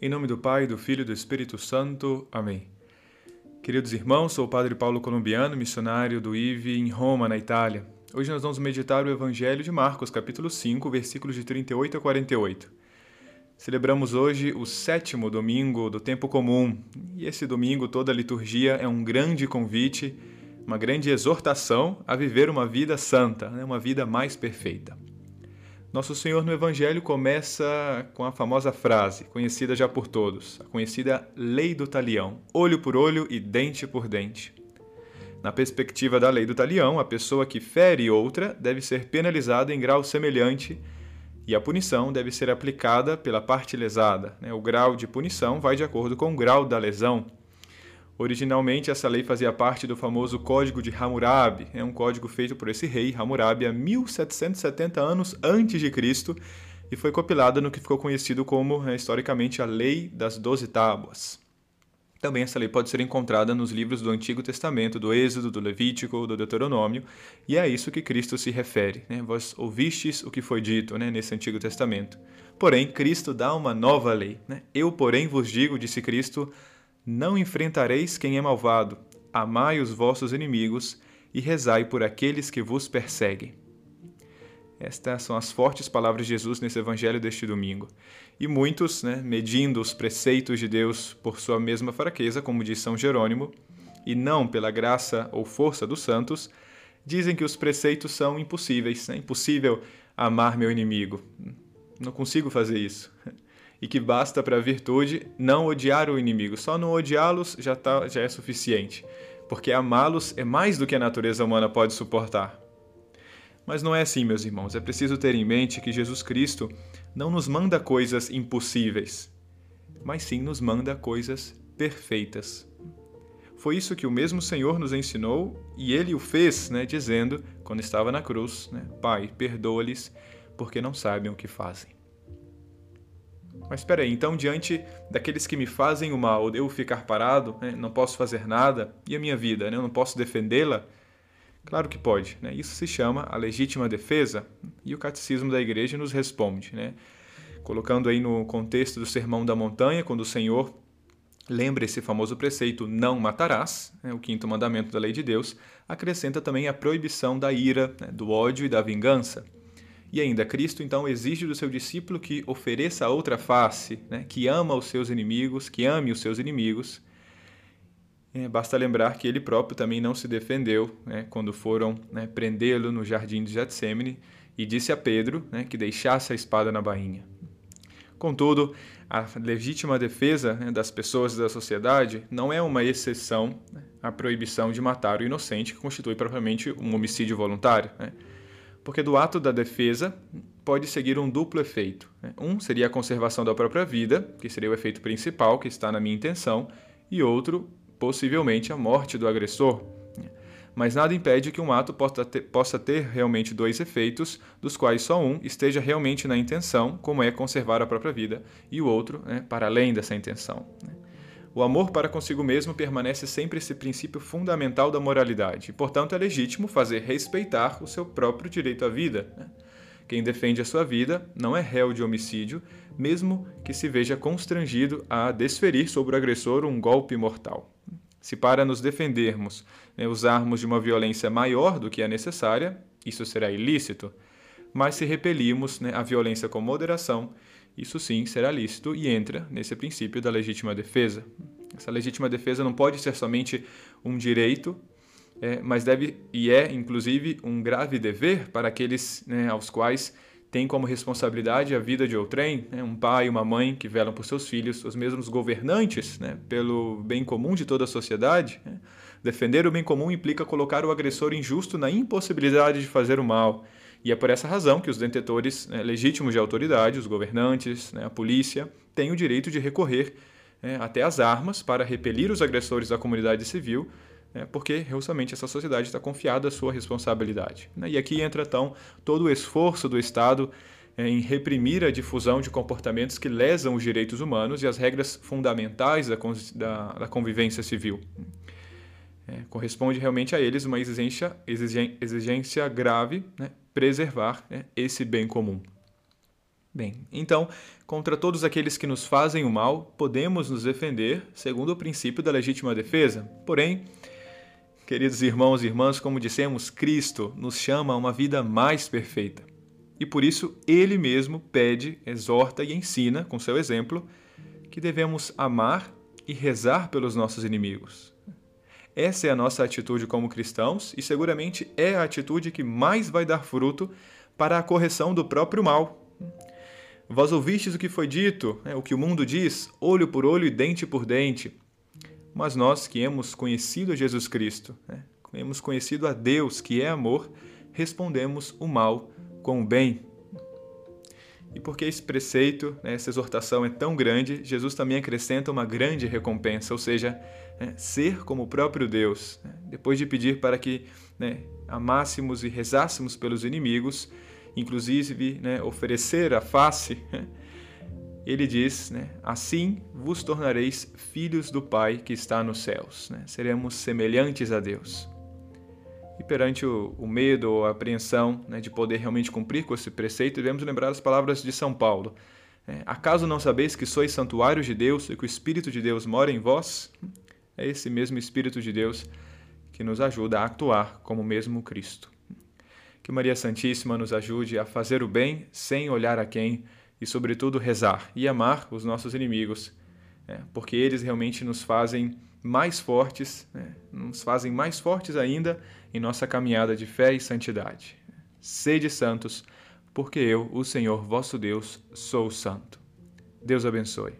Em nome do Pai, do Filho e do Espírito Santo. Amém. Queridos irmãos, sou o Padre Paulo Colombiano, missionário do IVE em Roma, na Itália. Hoje nós vamos meditar o Evangelho de Marcos, capítulo 5, versículos de 38 a 48. Celebramos hoje o sétimo domingo do tempo comum, e esse domingo toda a liturgia é um grande convite, uma grande exortação a viver uma vida santa, né, uma vida mais perfeita. Nosso Senhor no Evangelho começa com a famosa frase, conhecida já por todos, a conhecida lei do talião: olho por olho e dente por dente. Na perspectiva da lei do talião, a pessoa que fere outra deve ser penalizada em grau semelhante e a punição deve ser aplicada pela parte lesada. Né? O grau de punição vai de acordo com o grau da lesão. Originalmente, essa lei fazia parte do famoso Código de Hammurabi, é um código feito por esse rei Hammurabi há 1770 anos antes de Cristo e foi compilada no que ficou conhecido como, né, historicamente, a Lei das Doze Tábuas. Também essa lei pode ser encontrada nos livros do Antigo Testamento, do Êxodo, do Levítico, do Deuteronômio, e é a isso que Cristo se refere. Né? Vós ouvistes o que foi dito né, nesse Antigo Testamento. Porém, Cristo dá uma nova lei. Né? Eu, porém, vos digo, disse Cristo, não enfrentareis quem é malvado, amai os vossos inimigos e rezai por aqueles que vos perseguem. Estas são as fortes palavras de Jesus nesse evangelho deste domingo. E muitos, né, medindo os preceitos de Deus por sua mesma fraqueza, como diz São Jerônimo, e não pela graça ou força dos santos, dizem que os preceitos são impossíveis. É impossível amar meu inimigo. Não consigo fazer isso e que basta para a virtude não odiar o inimigo. Só não odiá-los já, tá, já é suficiente, porque amá-los é mais do que a natureza humana pode suportar. Mas não é assim, meus irmãos. É preciso ter em mente que Jesus Cristo não nos manda coisas impossíveis, mas sim nos manda coisas perfeitas. Foi isso que o mesmo Senhor nos ensinou e ele o fez, né, dizendo, quando estava na cruz: né, Pai, perdoa-lhes, porque não sabem o que fazem. Mas espera aí, então diante daqueles que me fazem o mal, eu devo ficar parado, né? não posso fazer nada, e a minha vida, né? eu não posso defendê-la? Claro que pode. Né? Isso se chama a legítima defesa, e o catecismo da igreja nos responde. Né? Colocando aí no contexto do Sermão da Montanha, quando o Senhor lembra esse famoso preceito não matarás, né? o quinto mandamento da lei de Deus, acrescenta também a proibição da ira, né? do ódio e da vingança. E ainda, Cristo então exige do seu discípulo que ofereça a outra face, né? que ama os seus inimigos, que ame os seus inimigos. É, basta lembrar que ele próprio também não se defendeu né? quando foram né, prendê-lo no jardim de Getsemane e disse a Pedro né, que deixasse a espada na bainha. Contudo, a legítima defesa né, das pessoas e da sociedade não é uma exceção né, à proibição de matar o inocente, que constitui propriamente um homicídio voluntário. Né? porque do ato da defesa pode seguir um duplo efeito. Né? Um seria a conservação da própria vida, que seria o efeito principal que está na minha intenção, e outro, possivelmente, a morte do agressor. Mas nada impede que um ato possa ter, realmente dois efeitos, dos quais só um esteja realmente na intenção, como é conservar a própria vida, e o outro né, para além dessa intenção. O amor para consigo mesmo permanece sempre esse princípio fundamental da moralidade, e, portanto, é legítimo fazer respeitar o seu próprio direito à vida. Né? Quem defende a sua vida não é réu de homicídio, mesmo que se veja constrangido a desferir sobre o agressor um golpe mortal. Se para nos defendermos né, usarmos de uma violência maior do que é necessária, isso será ilícito. Mas se repelimos né, a violência com moderação, isso sim será lícito e entra nesse princípio da legítima defesa. Essa legítima defesa não pode ser somente um direito, é, mas deve e é, inclusive, um grave dever para aqueles né, aos quais tem como responsabilidade a vida de outrem, né, um pai uma mãe que velam por seus filhos, os mesmos governantes né, pelo bem comum de toda a sociedade. Né. Defender o bem comum implica colocar o agressor injusto na impossibilidade de fazer o mal e é por essa razão que os detentores né, legítimos de autoridade, os governantes, né, a polícia, têm o direito de recorrer né, até as armas para repelir os agressores da comunidade civil, né, porque justamente essa sociedade está confiada à sua responsabilidade. Né. E aqui entra então todo o esforço do Estado é, em reprimir a difusão de comportamentos que lesam os direitos humanos e as regras fundamentais da, da, da convivência civil. É, corresponde realmente a eles uma exigência, exigência grave, né, preservar né, esse bem comum. Bem, então, contra todos aqueles que nos fazem o mal, podemos nos defender segundo o princípio da legítima defesa. Porém, queridos irmãos e irmãs, como dissemos, Cristo nos chama a uma vida mais perfeita. E por isso ele mesmo pede, exorta e ensina, com seu exemplo, que devemos amar e rezar pelos nossos inimigos. Essa é a nossa atitude como cristãos e seguramente é a atitude que mais vai dar fruto para a correção do próprio mal. Vós ouvistes o que foi dito, né, o que o mundo diz, olho por olho e dente por dente. Mas nós que hemos conhecido Jesus Cristo, né, hemos conhecido a Deus que é amor, respondemos o mal com o bem. E porque esse preceito, né, essa exortação é tão grande, Jesus também acrescenta uma grande recompensa, ou seja, né, ser como o próprio Deus. Né, depois de pedir para que né, amássemos e rezássemos pelos inimigos, inclusive né, oferecer a face, ele diz: né, Assim vos tornareis filhos do Pai que está nos céus. Né, seremos semelhantes a Deus. Perante o, o medo ou a apreensão né, de poder realmente cumprir com esse preceito, devemos lembrar as palavras de São Paulo. É, Acaso não sabeis que sois santuários de Deus e que o Espírito de Deus mora em vós? É esse mesmo Espírito de Deus que nos ajuda a actuar como mesmo Cristo. Que Maria Santíssima nos ajude a fazer o bem sem olhar a quem e, sobretudo, rezar e amar os nossos inimigos, né? porque eles realmente nos fazem mais fortes, né? nos fazem mais fortes ainda em nossa caminhada de fé e santidade. Sede santos, porque eu, o Senhor vosso Deus, sou santo. Deus abençoe.